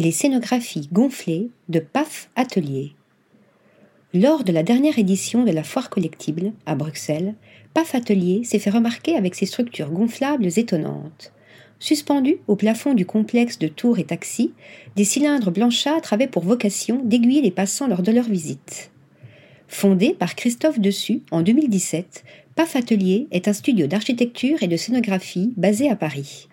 Les scénographies gonflées de PAF Atelier. Lors de la dernière édition de la foire collectible à Bruxelles, PAF Atelier s'est fait remarquer avec ses structures gonflables étonnantes. Suspendus au plafond du complexe de tours et taxis, des cylindres blanchâtres avaient pour vocation d'aiguiller les passants lors de leur visite. Fondé par Christophe Dessus en 2017, PAF Atelier est un studio d'architecture et de scénographie basé à Paris.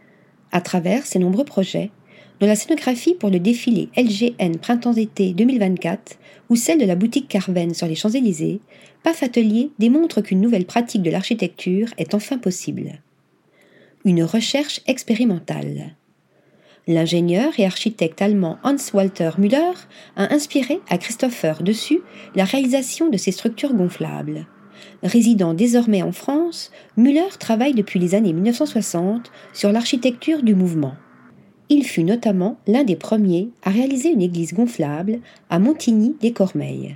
À travers ses nombreux projets, dont la scénographie pour le défilé LGN Printemps-été 2024 ou celle de la boutique Carven sur les Champs-Élysées, PAF Atelier démontre qu'une nouvelle pratique de l'architecture est enfin possible une recherche expérimentale. L'ingénieur et architecte allemand Hans-Walter Müller a inspiré à Christopher Dessus la réalisation de ces structures gonflables. Résidant désormais en France, Müller travaille depuis les années 1960 sur l'architecture du mouvement. Il fut notamment l'un des premiers à réaliser une église gonflable à Montigny-les-Cormeilles.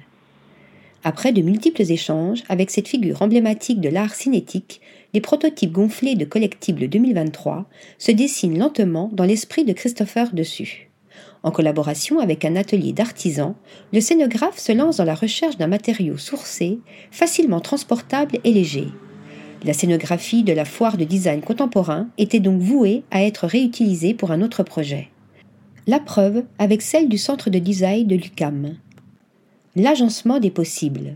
Après de multiples échanges avec cette figure emblématique de l'art cinétique, les prototypes gonflés de Collectible 2023 se dessinent lentement dans l'esprit de Christopher Dessus. En collaboration avec un atelier d'artisans, le scénographe se lance dans la recherche d'un matériau sourcé, facilement transportable et léger. La scénographie de la foire de design contemporain était donc vouée à être réutilisée pour un autre projet. La preuve avec celle du centre de design de l'UCAM, l'agencement des possibles.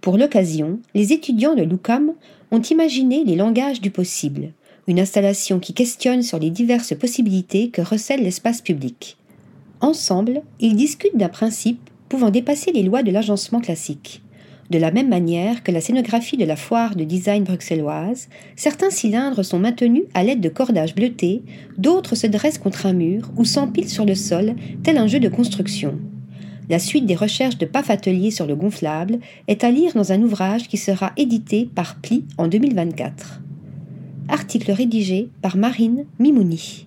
Pour l'occasion, les étudiants de l'UCAM ont imaginé les langages du possible, une installation qui questionne sur les diverses possibilités que recèle l'espace public. Ensemble, ils discutent d'un principe pouvant dépasser les lois de l'agencement classique. De la même manière que la scénographie de la foire de design bruxelloise, certains cylindres sont maintenus à l'aide de cordages bleutés, d'autres se dressent contre un mur ou s'empilent sur le sol, tel un jeu de construction. La suite des recherches de PAF Atelier sur le gonflable est à lire dans un ouvrage qui sera édité par Pli en 2024. Article rédigé par Marine Mimouni.